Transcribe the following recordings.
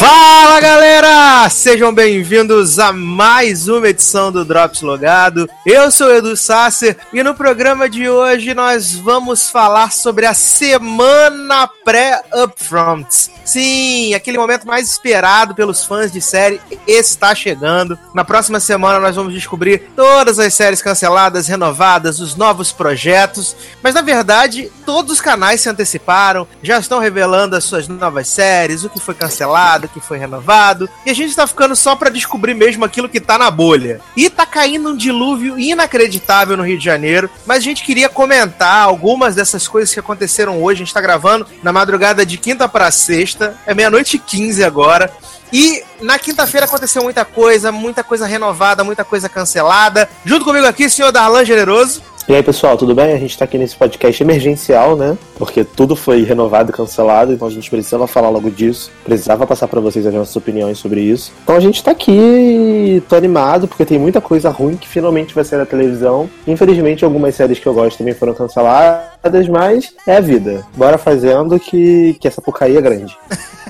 fire. Galera! Sejam bem-vindos a mais uma edição do Drops Logado. Eu sou Edu Sasser e no programa de hoje nós vamos falar sobre a semana pré-Upfronts. Sim, aquele momento mais esperado pelos fãs de série está chegando. Na próxima semana nós vamos descobrir todas as séries canceladas, renovadas, os novos projetos. Mas na verdade, todos os canais se anteciparam, já estão revelando as suas novas séries, o que foi cancelado, o que foi renovado. E a gente está ficando só para descobrir mesmo aquilo que tá na bolha. E tá caindo um dilúvio inacreditável no Rio de Janeiro, mas a gente queria comentar algumas dessas coisas que aconteceram hoje. A gente tá gravando na madrugada de quinta para sexta, é meia-noite e 15 agora. E na quinta-feira aconteceu muita coisa, muita coisa renovada, muita coisa cancelada. Junto comigo aqui, senhor Darlan Generoso. E aí, pessoal, tudo bem? A gente tá aqui nesse podcast emergencial, né? Porque tudo foi renovado e cancelado, então a gente precisava falar logo disso. Precisava passar pra vocês as nossas opiniões sobre isso. Então a gente tá aqui, tô animado, porque tem muita coisa ruim que finalmente vai sair na televisão. Infelizmente, algumas séries que eu gosto também foram canceladas, mas é a vida. Bora fazendo que, que essa porcaria é grande.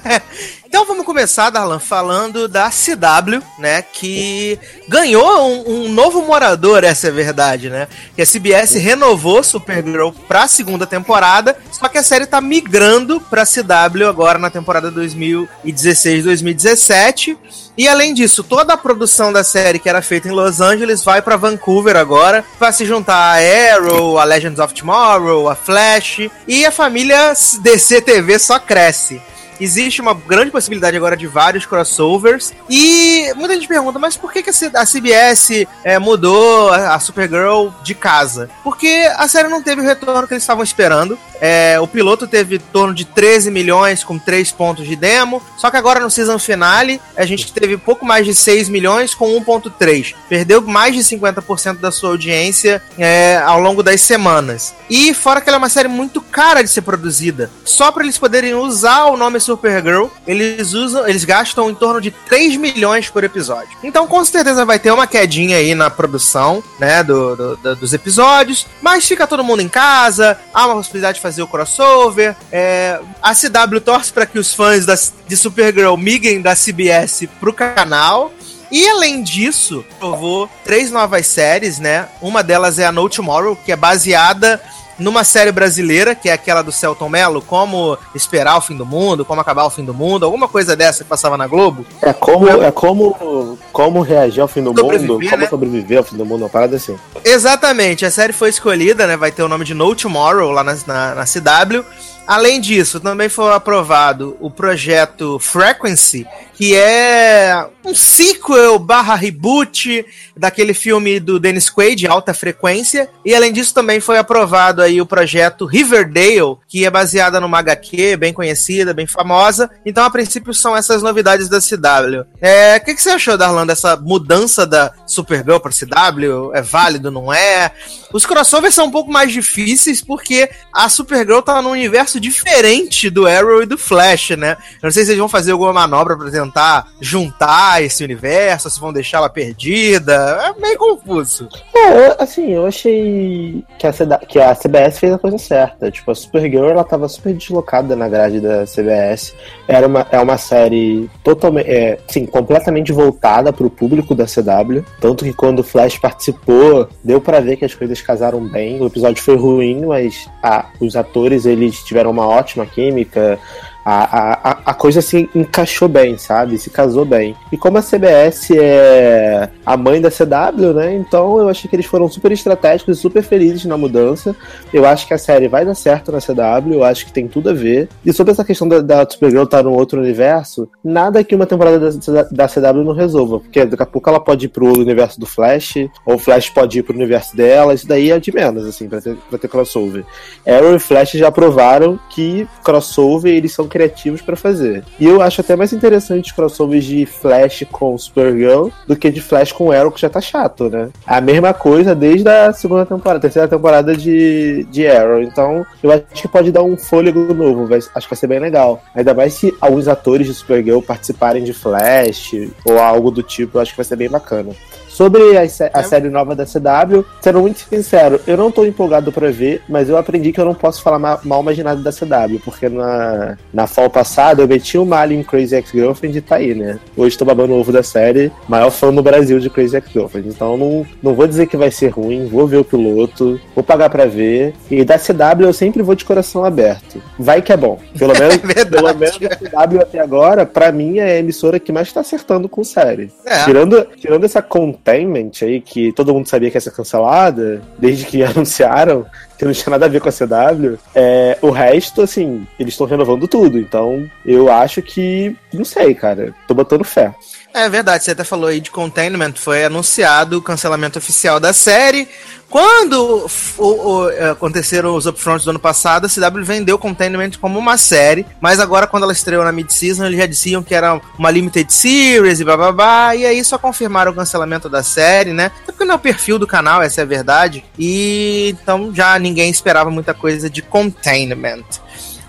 Então vamos começar, Darlan, falando da CW, né? Que ganhou um, um, novo morador, essa é verdade, né? Que a CBS renovou Supergirl pra segunda temporada, só que a série tá migrando pra CW agora na temporada 2016-2017. E além disso, toda a produção da série que era feita em Los Angeles vai para Vancouver agora, para se juntar a Arrow, a Legends of Tomorrow, a Flash, e a família DC TV só cresce existe uma grande possibilidade agora de vários crossovers. E muita gente pergunta, mas por que, que a CBS é, mudou a Supergirl de casa? Porque a série não teve o retorno que eles estavam esperando. É, o piloto teve em torno de 13 milhões com 3 pontos de demo. Só que agora no season finale a gente teve pouco mais de 6 milhões com 1.3. Perdeu mais de 50% da sua audiência é, ao longo das semanas. E fora que ela é uma série muito cara de ser produzida. Só para eles poderem usar o nome Supergirl, eles usam, eles gastam em torno de 3 milhões por episódio. Então, com certeza vai ter uma quedinha aí na produção, né, do, do, do dos episódios, mas fica todo mundo em casa, há uma possibilidade de fazer o crossover. É, a CW torce para que os fãs da, de Supergirl migrem da CBS pro canal. E além disso, provou três novas séries, né? Uma delas é a No Tomorrow, que é baseada numa série brasileira, que é aquela do Celton Mello, como esperar o fim do mundo, como acabar o fim do mundo, alguma coisa dessa que passava na Globo. É como, é como, como reagir ao fim do mundo, como né? sobreviver ao fim do mundo, uma parada assim. Exatamente, a série foi escolhida, né? Vai ter o nome de No Tomorrow lá na, na, na CW. Além disso, também foi aprovado o projeto Frequency, que é um sequel barra reboot daquele filme do Dennis Quaid, Alta Frequência. E além disso, também foi aprovado aí o projeto Riverdale, que é baseada numa HQ bem conhecida, bem famosa. Então, a princípio, são essas novidades da CW. É, o que, que, você achou, Darlan, dessa mudança da Supergirl para CW? É válido, não é? Os crossovers são um pouco mais difíceis porque a Supergirl tá num universo diferente do Arrow e do Flash, né? Eu não sei se eles vão fazer alguma manobra para tentar juntar esse universo, se vão deixar ela perdida. É meio confuso. É, assim, eu achei que a, que a CBS fez a coisa certa. Tipo, a Supergirl, ela tava super deslocada na grade da CBS. Era uma, é uma série totalmente, é, completamente voltada pro público da CW. Tanto que quando o Flash participou, deu para ver que as coisas casaram bem. O episódio foi ruim, mas ah, os atores, eles tiveram uma ótima química. A, a, a coisa se encaixou bem, sabe? Se casou bem. E como a CBS é a mãe da CW, né? Então eu achei que eles foram super estratégicos e super felizes na mudança. Eu acho que a série vai dar certo na CW, eu acho que tem tudo a ver. E sobre essa questão da, da Supergirl estar num outro universo, nada que uma temporada da, da CW não resolva, porque daqui a pouco ela pode ir pro universo do Flash, ou o Flash pode ir pro universo dela, isso daí é de menos, assim, pra ter, pra ter crossover. Arrow e Flash já provaram que crossover eles são criativos para fazer. E eu acho até mais interessante crossovers de Flash com Supergirl do que de Flash com Arrow, que já tá chato, né? A mesma coisa desde a segunda temporada, terceira temporada de, de Arrow. Então, eu acho que pode dar um fôlego novo, vai, acho que vai ser bem legal. Ainda mais se alguns atores de Supergirl participarem de Flash ou algo do tipo, eu acho que vai ser bem bacana. Sobre a, a, série nova da CW, sendo muito sincero, eu não tô empolgado para ver, mas eu aprendi que eu não posso falar mal, mal mais de nada da CW, porque na, na fall passada eu meti o mal em Crazy Ex-Girlfriend e tá aí, né? Hoje tô babando o ovo da série, maior fã no Brasil de Crazy Ex-Girlfriend. Então não, não vou dizer que vai ser ruim, vou ver o piloto, vou pagar para ver. E da CW eu sempre vou de coração aberto. Vai que é bom. Pelo menos, é pelo menos a CW até agora, para mim, é a emissora que mais tá acertando com série. É. Tirando, tirando essa conta Entertainment aí, que todo mundo sabia que ia ser cancelada, desde que anunciaram, que não tinha nada a ver com a CW. É, o resto, assim, eles estão renovando tudo. Então, eu acho que. Não sei, cara. Tô botando fé. É verdade, você até falou aí de Containment, foi anunciado o cancelamento oficial da série. Quando o, o, aconteceram os upfronts do ano passado, a CW vendeu Containment como uma série, mas agora quando ela estreou na mid-season, eles já diziam que era uma limited series e blá, e aí só confirmaram o cancelamento da série, né? Até porque não é o perfil do canal, essa é a verdade, e então já ninguém esperava muita coisa de Containment.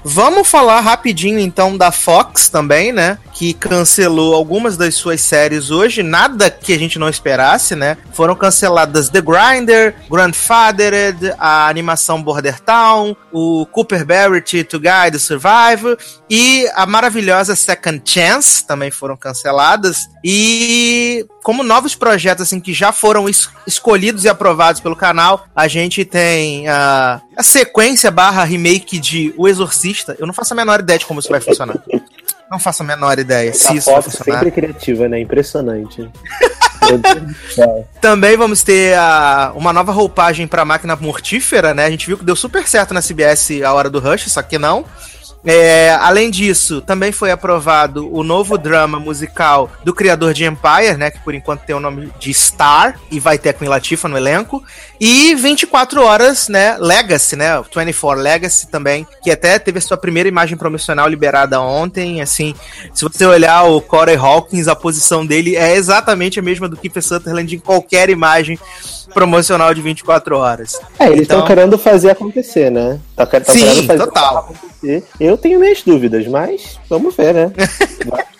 Vamos falar rapidinho então da Fox também, né? Que cancelou algumas das suas séries hoje, nada que a gente não esperasse, né? Foram canceladas The Grinder, Grandfathered, a animação Border Town, o Cooper Barrett to Guide Survive e a maravilhosa Second Chance também foram canceladas. E como novos projetos assim que já foram es escolhidos e aprovados pelo canal, a gente tem uh, a sequência barra remake de O Exorcista. Eu não faço a menor ideia de como isso vai funcionar. Não faço a menor ideia se isso vai funcionar. sempre criativa, né? Impressionante. Também vamos ter a, uma nova roupagem para máquina mortífera, né? A gente viu que deu super certo na CBS a hora do Rush, só que não. É, além disso, também foi aprovado o novo drama musical do criador de Empire, né? Que por enquanto tem o nome de Star e vai ter a Queen Latifah no elenco. E 24 horas, né? Legacy, né? 24 Legacy também, que até teve a sua primeira imagem promocional liberada ontem. Assim, se você olhar o Corey Hawkins, a posição dele é exatamente a mesma do Kiefer Sutherland em qualquer imagem promocional de 24 horas. É, eles estão então... querendo fazer acontecer, né? Tá, Sim, total. Eu tenho minhas dúvidas, mas vamos ver, né?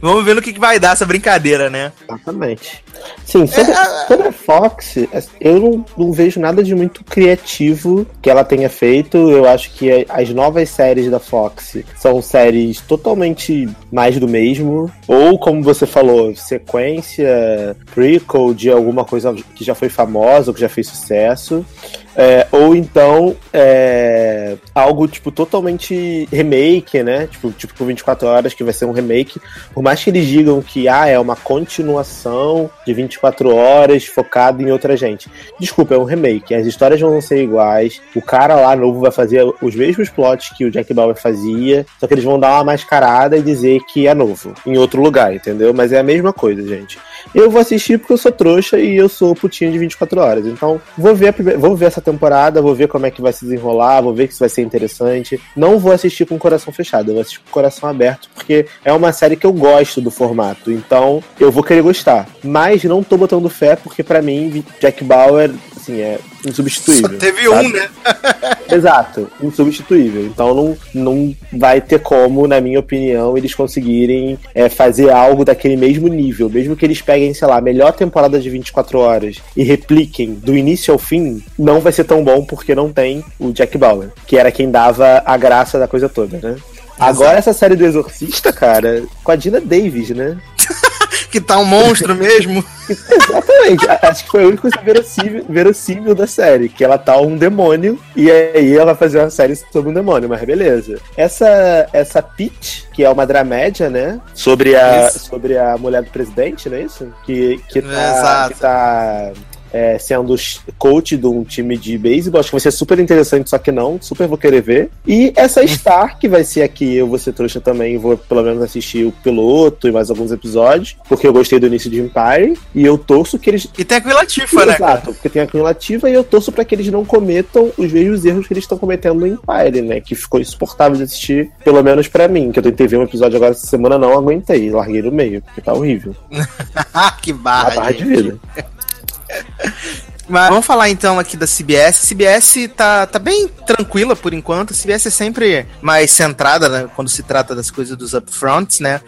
Vamos ver no que, que vai dar essa brincadeira, né? Exatamente. Sim, sobre, é, é, sobre a Fox, eu não, não, vejo nada de muito criativo que ela tenha feito. Eu acho que as novas séries da Fox são séries totalmente mais do mesmo. Ou, como você falou, sequência, prequel de alguma coisa que já foi famosa, ou que já fez sucesso. É, ou então é, algo tipo totalmente remake, né? Tipo, tipo por 24 horas que vai ser um remake. Por mais que eles digam que ah, é uma continuação de 24 horas focado em outra gente. Desculpa, é um remake. As histórias vão ser iguais. O cara lá novo vai fazer os mesmos plots que o Jack Bauer fazia, só que eles vão dar uma mascarada e dizer que é novo, em outro lugar, entendeu? Mas é a mesma coisa, gente. Eu vou assistir porque eu sou trouxa e eu sou putinho de 24 horas. Então, vou ver, primeira, vou ver essa temporada, vou ver como é que vai se desenrolar, vou ver que isso vai ser interessante. Não vou assistir com o coração fechado, eu vou assistir com o coração aberto, porque é uma série que eu gosto do formato. Então, eu vou querer gostar. Mas não tô botando fé, porque para mim, Jack Bauer assim, é insubstituível. Só teve sabe? um, né? Exato, insubstituível. Então não, não vai ter como, na minha opinião, eles conseguirem é, fazer algo daquele mesmo nível. Mesmo que eles peguem, sei lá, a melhor temporada de 24 horas e repliquem do início ao fim, não vai ser tão bom porque não tem o Jack Bauer, que era quem dava a graça da coisa toda, né? Agora essa série do Exorcista, cara, com a Dina Davis, né? Que tá um monstro mesmo. Exatamente. Acho que foi a única coisa verossímil, verossímil da série, que ela tá um demônio e aí ela vai fazer uma série sobre um demônio, mas beleza. Essa essa Peach, que é uma dramédia, né? Sobre a, sobre a mulher do presidente, não é isso? Que, que, tá, que tá é, sendo coach de um time de beisebol. Acho que vai ser super interessante, só que não. Super vou querer ver. E essa Star, que vai ser aqui, eu vou ser trouxa também, vou pelo menos assistir o piloto e mais alguns episódios, porque eu gostei do início de Empire. E eu torço que eles. E tem a Queen Latifah, né? Exato, porque tem a Queen Latifah e eu torço para que eles não cometam os mesmos erros que eles estão cometendo no Empire, né? Que ficou insuportável de assistir, pelo menos para mim, que eu tentei ver um episódio agora essa semana, não aguentei, larguei no meio, porque tá horrível. que barra, barra de vida. Mas vamos falar então aqui da CBS. CBS tá, tá bem tranquila por enquanto. A CBS é sempre mais centrada né, quando se trata das coisas dos upfronts, né?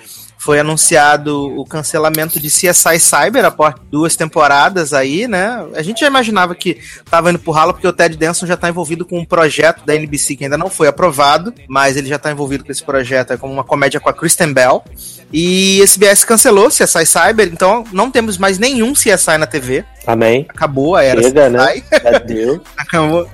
foi anunciado o cancelamento de CSI Cyber após duas temporadas aí, né? A gente já imaginava que tava indo pro ralo porque o Ted Danson já tá envolvido com um projeto da NBC que ainda não foi aprovado, mas ele já tá envolvido com esse projeto, é como uma comédia com a Kristen Bell. E esse BS cancelou CSI Cyber, então não temos mais nenhum CSI na TV. Amém. Acabou a era Chega, né? Adeus. Acabou.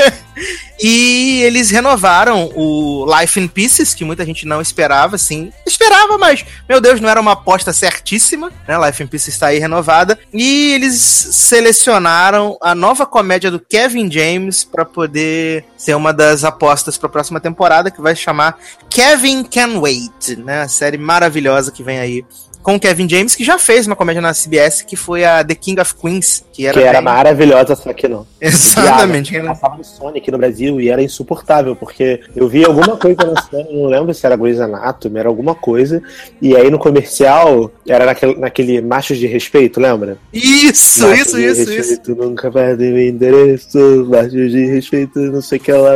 e eles renovaram o Life in Pieces, que muita gente não esperava, assim. Esperava, mas, meu Deus, não era uma aposta certíssima, né? Life in Pieces está aí renovada. E eles selecionaram a nova comédia do Kevin James para poder ser uma das apostas para a próxima temporada, que vai chamar Kevin Can Wait, né? A série maravilhosa que vem aí com o Kevin James, que já fez uma comédia na CBS, que foi a The King of Queens, que era, que era bem... maravilhosa, só que não. Exatamente. E passava no Sony aqui no Brasil e era insuportável, porque eu vi alguma coisa no Sony, não lembro se era Grey's Anatomy, era alguma coisa, e aí no comercial era naquele, naquele Machos de Respeito, lembra? Isso, Machos isso, isso, respeito, isso. Nunca perde meu endereço, Machos de Respeito, não sei o que lá.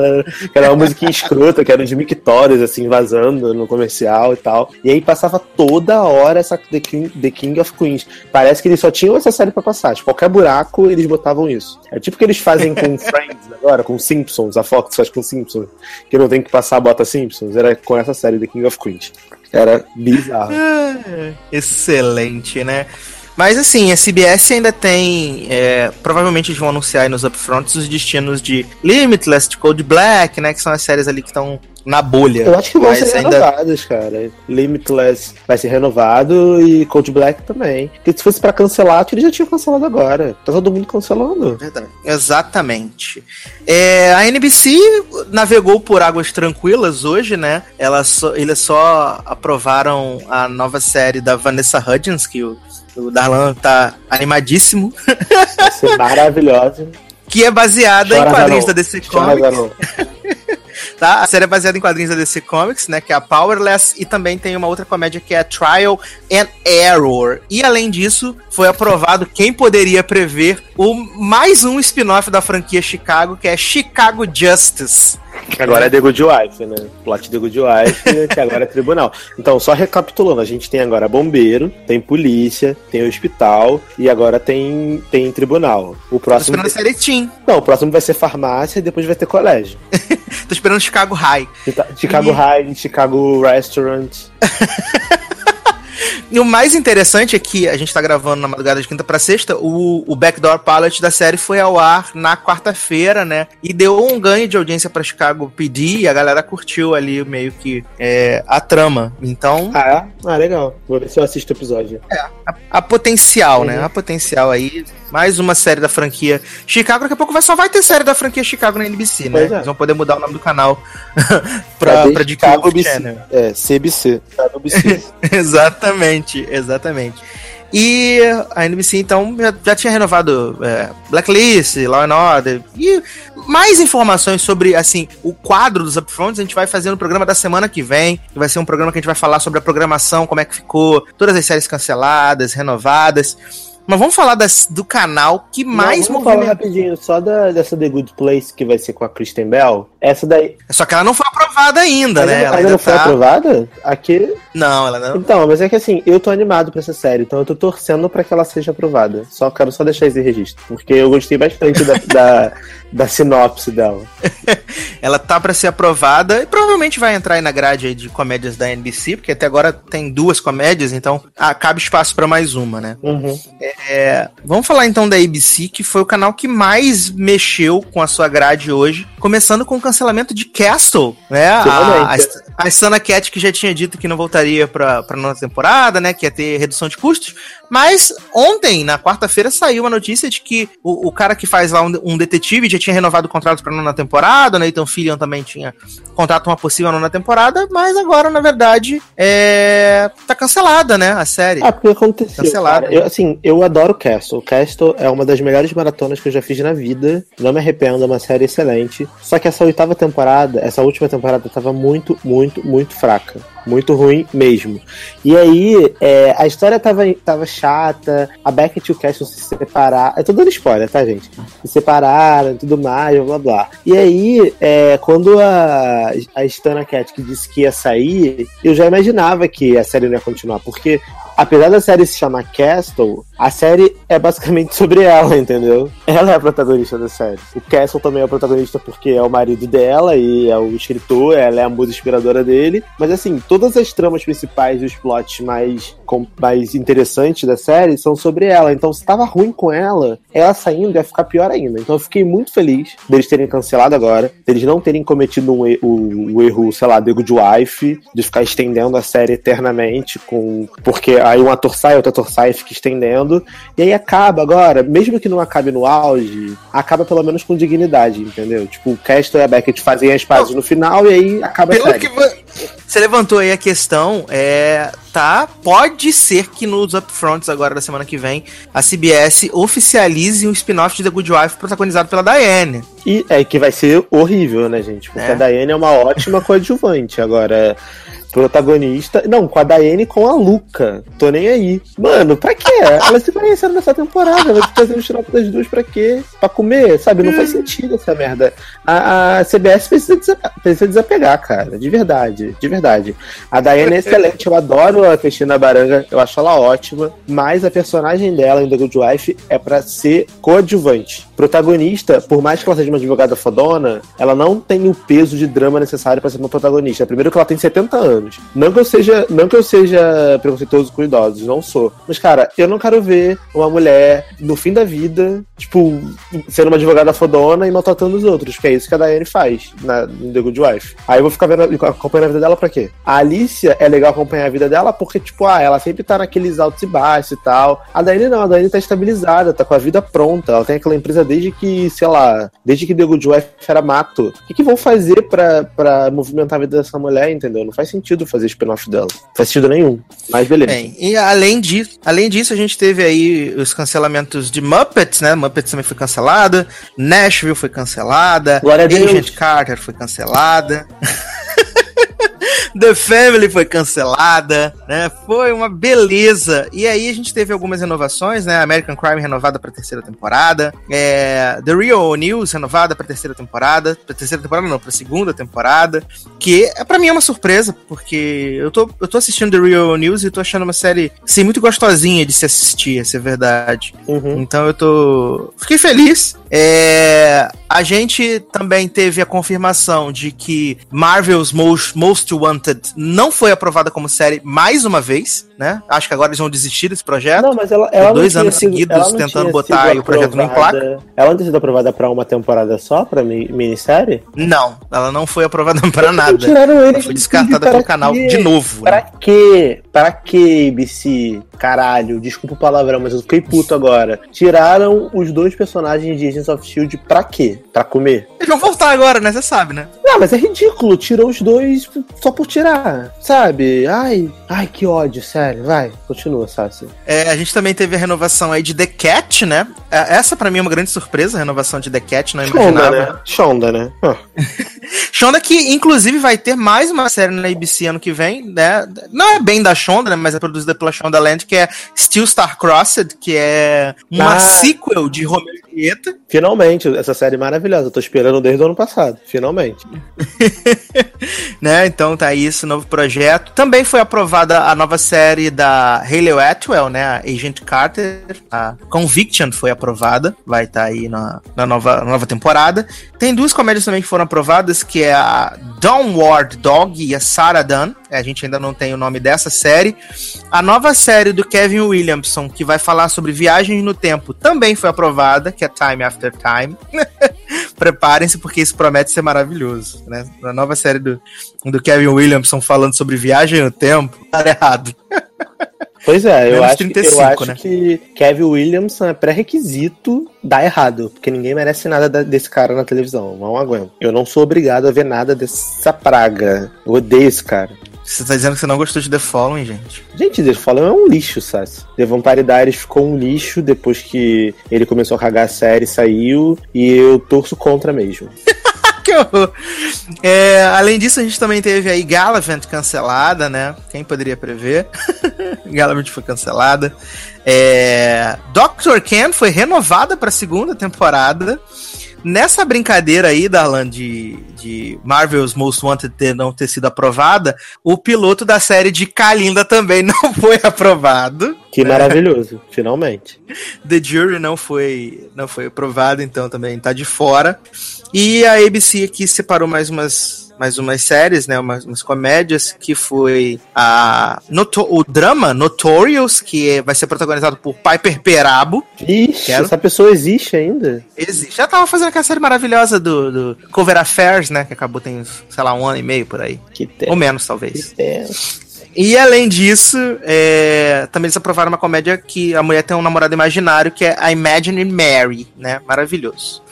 Era uma musiquinha escrota, que era de mictórios, assim, vazando no comercial e tal. E aí passava toda hora essa The King, The King of Queens. Parece que eles só tinham essa série pra passar. Tipo, qualquer buraco eles botavam isso. É tipo o que eles fazem com Friends agora, com Simpsons. A Fox faz com Simpsons. Que não tem que passar, bota Simpsons. Era com essa série The King of Queens. Era bizarro. Excelente, né? Mas assim, a CBS ainda tem. É, provavelmente eles vão anunciar aí nos upfronts os destinos de Limitless, de Cold Black, né? Que são as séries ali que estão na bolha. Eu acho que vão ser ainda... renovadas, cara. Limitless vai ser renovado e Cold Black também. Porque se fosse para cancelar, ele já tinha cancelado agora. Tá todo mundo cancelando. Verdade. Exatamente. É, a NBC navegou por águas tranquilas hoje, né? Elas só, eles só aprovaram a nova série da Vanessa Hudgens, que o, o Darlan tá animadíssimo. Vai ser maravilhosa. que é baseada Chora em quadrinhos da DC Comics. tá? A série é baseada em quadrinhos da DC Comics, né? Que é a Powerless, e também tem uma outra comédia que é Trial and Error. E além disso, foi aprovado quem poderia prever o mais um spin-off da franquia Chicago, que é Chicago Justice. Agora é The Good Wife, né? Plot The Good Wife, que agora é tribunal. Então, só recapitulando, a gente tem agora bombeiro, tem polícia, tem hospital e agora tem, tem tribunal. O próximo. Tô esperando ser Não, o próximo vai ser farmácia e depois vai ter colégio. Tô esperando Chicago High. Chicago e... High, Chicago Restaurant. E o mais interessante é que a gente tá gravando na madrugada de quinta para sexta, o, o Backdoor Palette da série foi ao ar na quarta-feira, né? E deu um ganho de audiência para Chicago PD e a galera curtiu ali meio que é, a trama. Então. Ah, é? Ah, legal. Vou ver se eu assisto o episódio. É, a, a potencial, né? uhum. né? A potencial aí. Mais uma série da franquia Chicago. Daqui a pouco vai, só vai ter série da franquia Chicago na NBC, né? É. Eles vão poder mudar o nome do canal pra, pra Chicago Channel. É, CBC. exatamente, exatamente. E a NBC, então, já, já tinha renovado é, Blacklist, Law and Order. E mais informações sobre, assim, o quadro dos Upfronts a gente vai fazer no programa da semana que vem. Que vai ser um programa que a gente vai falar sobre a programação, como é que ficou, todas as séries canceladas, renovadas. Mas vamos falar das, do canal que mais Não, vamos falar rapidinho só da, dessa The Good Place que vai ser com a Kristen Bell. Essa daí. Só que ela não foi aprovada ainda, Mas né? ela, Ela ainda ainda não foi tá- aprovada? Aqui. Não, ela não. Então, mas é que assim, eu tô animado pra essa série, então eu tô torcendo pra que ela seja aprovada. Só quero só deixar esse registro. Porque eu gostei bastante da, da, da sinopse dela. Ela tá pra ser aprovada e provavelmente vai entrar aí na grade aí de comédias da NBC, porque até agora tem duas comédias, então ah, cabe espaço pra mais uma, né? Uhum. É, vamos falar então da ABC, que foi o canal que mais mexeu com a sua grade hoje, começando com o cancelamento de Castle, né? A, a, a Sana Cat que já tinha dito que não voltaria pra, pra nova temporada, né? Que ia ter redução de custos. Mas ontem, na quarta-feira, saiu uma notícia de que o, o cara que faz lá um, um detetive já tinha renovado o contrato pra nona temporada, o Nathan Fillion também tinha contrato uma possível nona temporada, mas agora, na verdade, é, tá cancelada, né? A série. Ah, porque aconteceu. Cancelado. cara. Eu, assim, eu adoro Castle. Castle é uma das melhores maratonas que eu já fiz na vida. Não me arrependo, é uma série excelente. Só que essa oitava temporada, essa última temporada, tava muito, muito, muito fraca. Muito ruim mesmo. E aí, é, a história tava, tava chata, a Beckett e o Castle se separaram. Eu tô dando spoiler, tá, gente? Se separaram e tudo mais, blá blá. E aí, é, quando a, a Stana que disse que ia sair, eu já imaginava que a série não ia continuar, porque apesar da série se chamar Castle, a série é basicamente sobre ela, entendeu? Ela é a protagonista da série. O Castle também é o protagonista porque é o marido dela e é o escritor, ela é a musa inspiradora dele. Mas assim, todas as tramas principais e os plots mais, com- mais interessantes da série são sobre ela. Então, se tava ruim com ela, ela saindo ia ficar pior ainda. Então, eu fiquei muito feliz deles terem cancelado agora, deles não terem cometido um o, o erro, sei lá, The Good Wife, de ficar estendendo a série eternamente, com porque aí um ator sai, outro ator sai e fica estendendo. E aí acaba agora, mesmo que não acabe no auge, acaba pelo menos com dignidade, entendeu? Tipo, o Castle e a Beckett fazem as pazes no final e aí acaba a Pelo série. que vo- você levantou aí a questão, é, tá, pode ser que nos upfronts agora da semana que vem a CBS oficialize um spin-off de The Good Wife protagonizado pela Diane. E é que vai ser horrível, né, gente? Porque É. a Daiane é uma ótima coadjuvante. Agora, protagonista. Não, com a Daiane e com a Luca. Tô nem aí. Mano, pra quê? Elas se conheceram nessa temporada. Vai fazer um xarope das duas pra quê? Pra comer? Sabe? Não faz sentido essa merda. A, a CBS precisa, desa- precisa desapegar, cara. De verdade. De verdade. A Daiane é excelente. Eu adoro a Cristina Baranga. Eu acho ela ótima. Mas a personagem dela em The Good Wife é pra ser coadjuvante. Protagonista, por mais que ela seja uma advogada fodona, ela não tem o peso de drama necessário pra ser uma protagonista. Primeiro que ela tem 70 anos. Não que eu seja, não que eu seja preconceituoso com idosos, não sou. Mas cara, eu não quero ver uma mulher no fim da vida, tipo, sendo uma advogada fodona e maltratando os outros, que é isso que a Diane faz na em The Good Wife. Aí eu vou ficar vendo, acompanhando a vida dela pra quê? A Alicia é legal acompanhar a vida dela porque, tipo, ah, ela sempre tá naqueles altos e baixos e tal. A Diane não, a Diane tá estabilizada, tá com a vida pronta. Ela tem aquela empresa desde que, sei lá, desde que The Good Wife era mato. O que, que vão fazer pra, pra movimentar a vida dessa mulher, entendeu? Não faz sentido fazer spin-off dela. Não faz sentido nenhum. Mas beleza. Bem, e além disso, além disso, a gente teve aí os cancelamentos de Muppets, né? Muppets também foi cancelada, Nashville foi cancelada, Glória a Deus. Agent Carter foi cancelada. The Family foi cancelada, né? Foi uma beleza. E aí a gente teve algumas renovações, né? American Crime renovada para terceira temporada, é, The Real News renovada para terceira temporada, para terceira temporada não, para segunda temporada, que é para mim é uma surpresa, porque eu tô, eu tô assistindo The Real News e tô achando uma série assim muito gostosinha de se assistir, essa é verdade. Uhum. Então eu tô. Fiquei feliz. É, A gente também teve a confirmação de que Marvel's Most, Most Wanted não foi aprovada como série mais uma vez, né? Acho que agora eles vão desistir desse projeto. Não, mas ela, ela dois anos sido- seguidos ela tentando botar o projeto em aprovada- Ela não tinha sido aprovada pra uma temporada só, pra mi- minissérie? Não, ela não foi aprovada para nada. Tiraram Ela ele foi descartada para pelo canal de novo. Pra Né? quê? Pra quê, ABC? Caralho, desculpa o palavrão, mas eu fiquei puto agora. Tiraram os dois personagens de Agents of Shield pra quê? Pra comer? Eles vão voltar agora, né? Você sabe, né? Não, Ah, mas é ridículo, tirou os dois só por tirar, sabe? Ai, ai, que ódio, sério. Vai, continua, Sassi. É, a gente também teve a renovação aí de The Cat, né? É, essa para mim é uma grande surpresa, a renovação de The Cat, não imaginava. Shonda, né? Shonda, né? Ah. Shonda que, inclusive, vai ter mais uma série na ABC ano que vem, né? Não é bem da Shonda, né? Mas é produzida pela Shonda Land, que é Still Star Crossed, que é uma Ah. sequel de Romeo Finalmente, essa série maravilhosa. Eu tô esperando desde o ano passado. Finalmente. né? Então tá aí esse novo projeto. Também foi aprovada a nova série da Hayley Atwell, né? A Agent Carter. A Conviction foi aprovada. Vai estar aí na, na nova, nova temporada. Tem duas comédias também que foram aprovadas, que é a Downward Dog e a Sarah Dunn. A gente ainda não tem o nome dessa série. A nova série do Kevin Williamson, que vai falar sobre viagens no tempo, também foi aprovada, que é Time After Time. Preparem-se, porque isso promete ser maravilhoso, né? A nova série do, do Kevin Williamson falando sobre viagem no tempo, tá errado. Pois é, eu acho, 35, eu acho né? que Kevin Williamson é pré-requisito dar errado, porque ninguém merece nada da- desse cara na televisão. Não aguento. Eu não sou obrigado a ver nada dessa praga. Eu odeio esse cara. Você tá dizendo que você não gostou de The Following, gente? Gente, The Fallen é um lixo, Sassi. Diaries ficou um lixo depois que ele começou a cagar a série, saiu, e eu torço contra mesmo. que horror. É, além disso, a gente também teve aí Galavant cancelada, né? Quem poderia prever? Galavant foi cancelada. É, Dr. Ken foi renovada para a segunda temporada. Nessa brincadeira aí, Darlan, de, de Marvel's Most Wanted ter, não ter sido aprovada, o piloto da série de Kalinda também não foi aprovado. Que maravilhoso, finalmente. The Jury não foi, não foi aprovado, então também tá de fora. E a ABC aqui separou mais umas, mais umas séries, né? Umas, umas comédias, que foi a Noto- o drama Notorious, que é- vai ser protagonizado por Piper Perabo. Ixi, Quero. essa pessoa existe ainda? Existe. Já tava fazendo aquela série maravilhosa do, do Cover Affairs, né? Que acabou tem, sei lá, um ano e meio por aí. Que tem. Ou menos, talvez. Que tem. E além disso, é, também eles aprovaram uma comédia que a mulher tem um namorado imaginário, que é a Imagine Mary, né? Maravilhoso.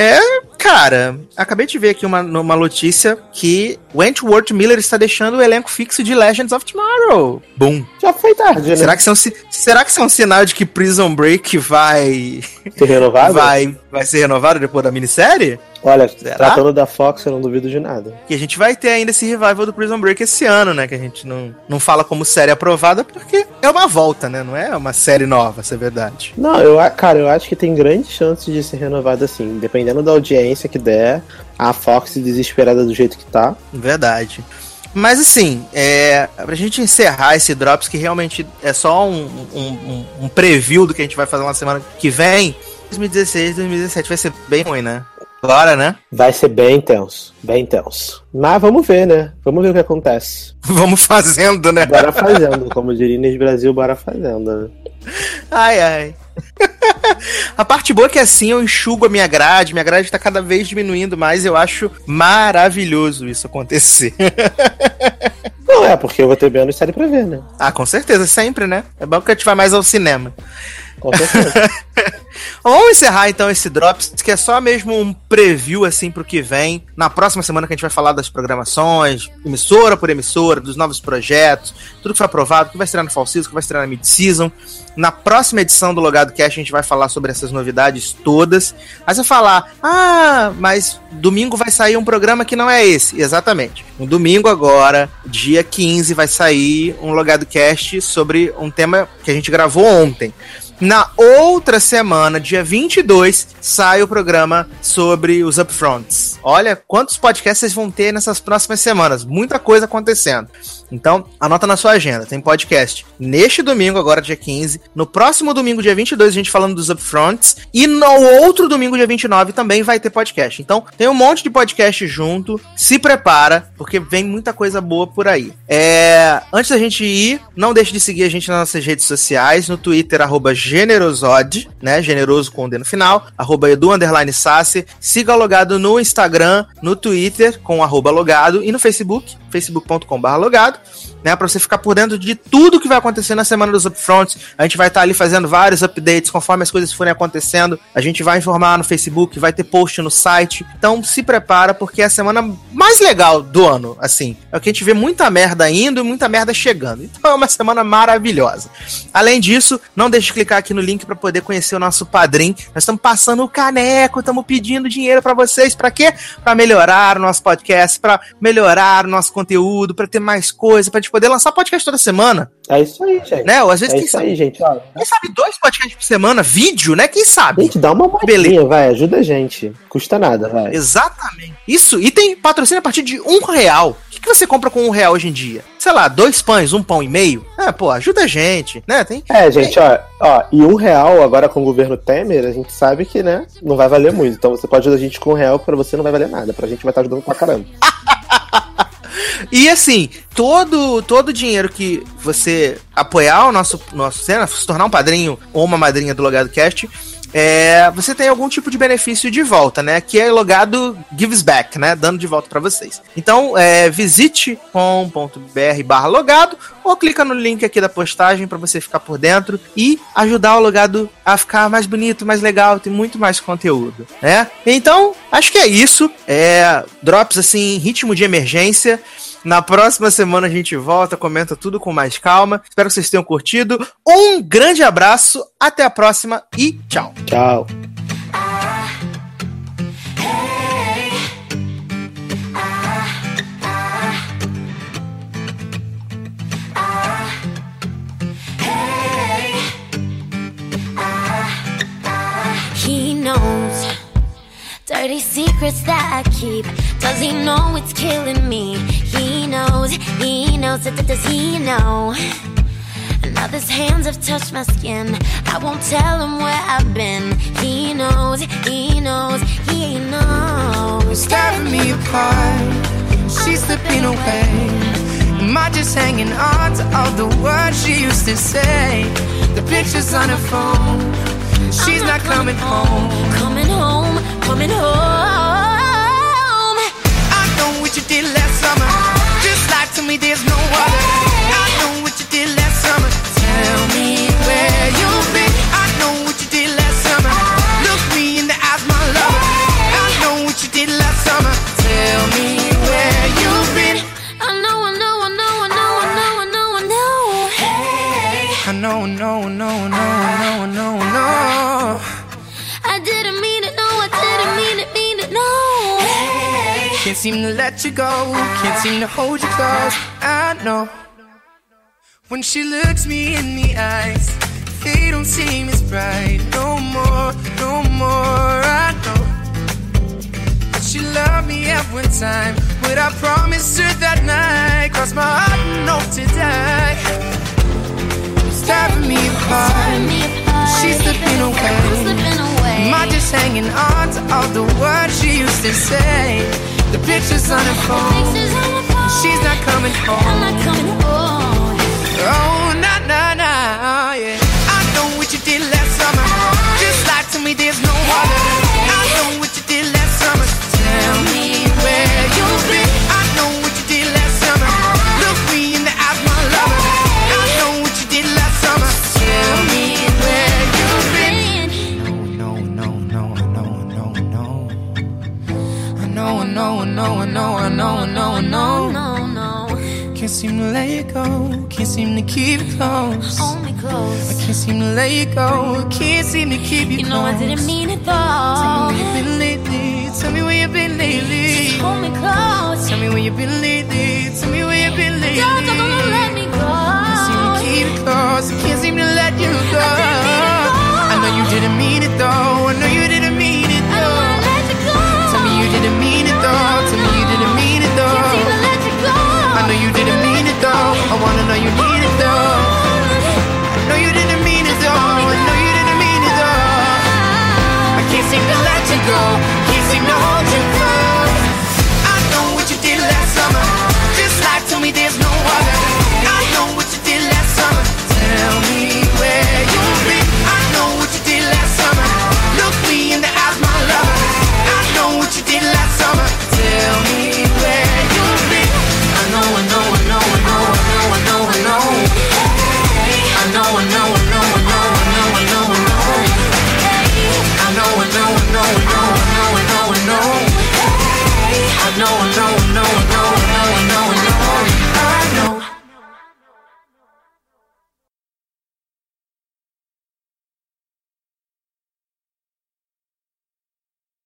É, cara, acabei de ver aqui uma, uma notícia que Wentworth Miller está deixando o elenco fixo de Legends of Tomorrow. Boom. Já foi tarde, né? Será que, isso é um, será que isso é um sinal de que Prison Break vai, Ser renovado? vai, vai ser renovado depois da minissérie? Olha, Será? tratando da Fox, eu não duvido de nada. Que a gente vai ter ainda esse revival do Prison Break esse ano, né? Que a gente não, não fala como série aprovada, porque é uma volta, né? Não é uma série nova, isso é verdade. Não, eu, cara, eu acho que tem grandes chances de ser renovado assim. Dependendo da audiência que der, a Fox desesperada do jeito que tá. Verdade. Mas assim, é, pra gente encerrar esse Drops, que realmente é só um, um, um- um preview do que a gente vai fazer na semana que vem, 2016, 2017 vai ser bem ruim, né? Agora, né? Vai ser bem intenso. Bem intenso. Mas vamos ver, né? Vamos ver o que acontece. Vamos fazendo, né? Bora fazendo, como diria Inês Brasil, bora fazendo. né? Ai, ai. A parte boa é que assim eu enxugo a minha grade, minha grade tá cada vez diminuindo mais, eu acho maravilhoso isso acontecer. Não é, porque eu vou ter menos série pra ver, né? ah, com certeza, sempre, né? É bom que a gente vai mais ao cinema. Com certeza. Vamos encerrar então esse Drops, que é só mesmo um preview assim pro que vem. Na próxima semana que a gente vai falar das programações, emissora por emissora, dos novos projetos, tudo que foi aprovado, o que vai estrear no Fall Season, o que vai estrear na Mid-Season. Na próxima edição do Logado Cast a gente vai falar sobre essas novidades todas. Aí você falar, ah, mas domingo vai sair um programa que não é esse. Exatamente. No domingo agora, dia 15, vai sair um Logado Cast sobre um tema que a gente gravou ontem. Na outra semana, dia 22, sai o programa sobre os upfronts. Olha quantos podcasts vocês vão ter nessas próximas semanas. Muita coisa acontecendo. Então, anota na sua agenda. Tem podcast neste domingo, agora dia 15. No próximo domingo, dia 22, a gente falando dos upfronts. E no outro domingo, dia 29, também vai ter podcast. Então, tem um monte de podcast junto. Se prepara, porque vem muita coisa boa por aí. É, antes da gente ir, não deixe de seguir a gente nas nossas redes sociais. No Twitter, arroba generosod, né? Generoso com o D no final. Arroba edu, underline sassi. Siga o Logado no Instagram, no Twitter, com arroba logado. E no Facebook, facebook.com.br logado. né? Pra você ficar por dentro de tudo que vai acontecer na semana dos upfronts. A gente vai estar tá ali fazendo vários updates conforme as coisas forem acontecendo. A gente vai informar no Facebook, vai ter post no site. Então se prepara, porque é a semana mais legal do ano, assim. É que a gente vê muita merda indo e muita merda chegando. Então é uma semana maravilhosa. Além disso, não deixe de clicar aqui no link para poder conhecer o nosso padrinho. Nós estamos passando o caneco, estamos pedindo dinheiro para vocês. Para quê? Para melhorar o nosso podcast, para melhorar o nosso conteúdo, para ter mais coisa, pra gente poder lançar podcast toda semana. É isso aí, gente. Né? Ou às vezes, é quem isso sabe, aí, gente. Quem sabe dois podcasts por semana, vídeo, né? Quem sabe? gente, dá uma moedinha, vai. Ajuda a gente. Custa nada, vai. Exatamente. Isso. E tem patrocínio a partir de um real. O que, que você compra com um real hoje em dia? Sei lá, dois pães, um pão e meio? É, pô, ajuda a gente, né? Tem... É, gente, ó, ó, e um real agora com o governo Temer, a gente sabe que, né, não vai valer muito. Então você pode ajudar a gente com um real, pra você não vai valer nada. Pra gente vai estar ajudando pra caramba. E assim, todo todo dinheiro que você apoiar o nosso, nosso cena, se tornar um padrinho ou uma madrinha do Logado Cast, é, você tem algum tipo de benefício de volta, né? Que é logado gives back, né? Dando de volta para vocês. Então, é, visite com.br logado ou clica no link aqui da postagem para você ficar por dentro e ajudar o logado a ficar mais bonito, mais legal, tem muito mais conteúdo, né? Então, acho que é isso. É, drops assim, ritmo de emergência. Na próxima semana a gente volta, comenta tudo com mais calma. Espero que vocês tenham curtido. Um grande abraço, até a próxima e tchau. Tchau. He knows dirty secrets that I keep. Does he know it's killing me? He knows, he knows, that does he know? Now his hands have touched my skin. I won't tell him where I've been. He knows, he knows, he knows. tearing me apart. She's slipping away. Am I just hanging on to all the words she used to say? The pictures on her phone. She's not coming home. Coming home, coming home. Summer. Just lie to me, there's no other. I know what you did last summer. Tell me where you've been. Seem to let you go. Can't seem to hold you close. I know. When she looks me in the eyes, they don't seem as bright. No more, no more. I know. That she loved me at one time. But I promised her that night. Cross my heart and hope to die. It's tearing me apart. Tearing me apart. She's slipping away. Slipping away. Am I just hanging on to all the words she used to say? The pictures on her phone. Pictures on my phone. She's not coming I'm home. not coming home. Oh, nah, nah, nah, yeah. I know what you did last seem to keep it close. Only close. I can't seem to let you go. I can't seem to keep you, you close. You know I didn't mean it though. Tell me where you've been lately. Tell me where you've been lately. Just hold me close. Tell me where you've been lately. Tell me where you've been lately. Don't don't, don't let me go. I can't seem to keep it close. I can't seem to let you go.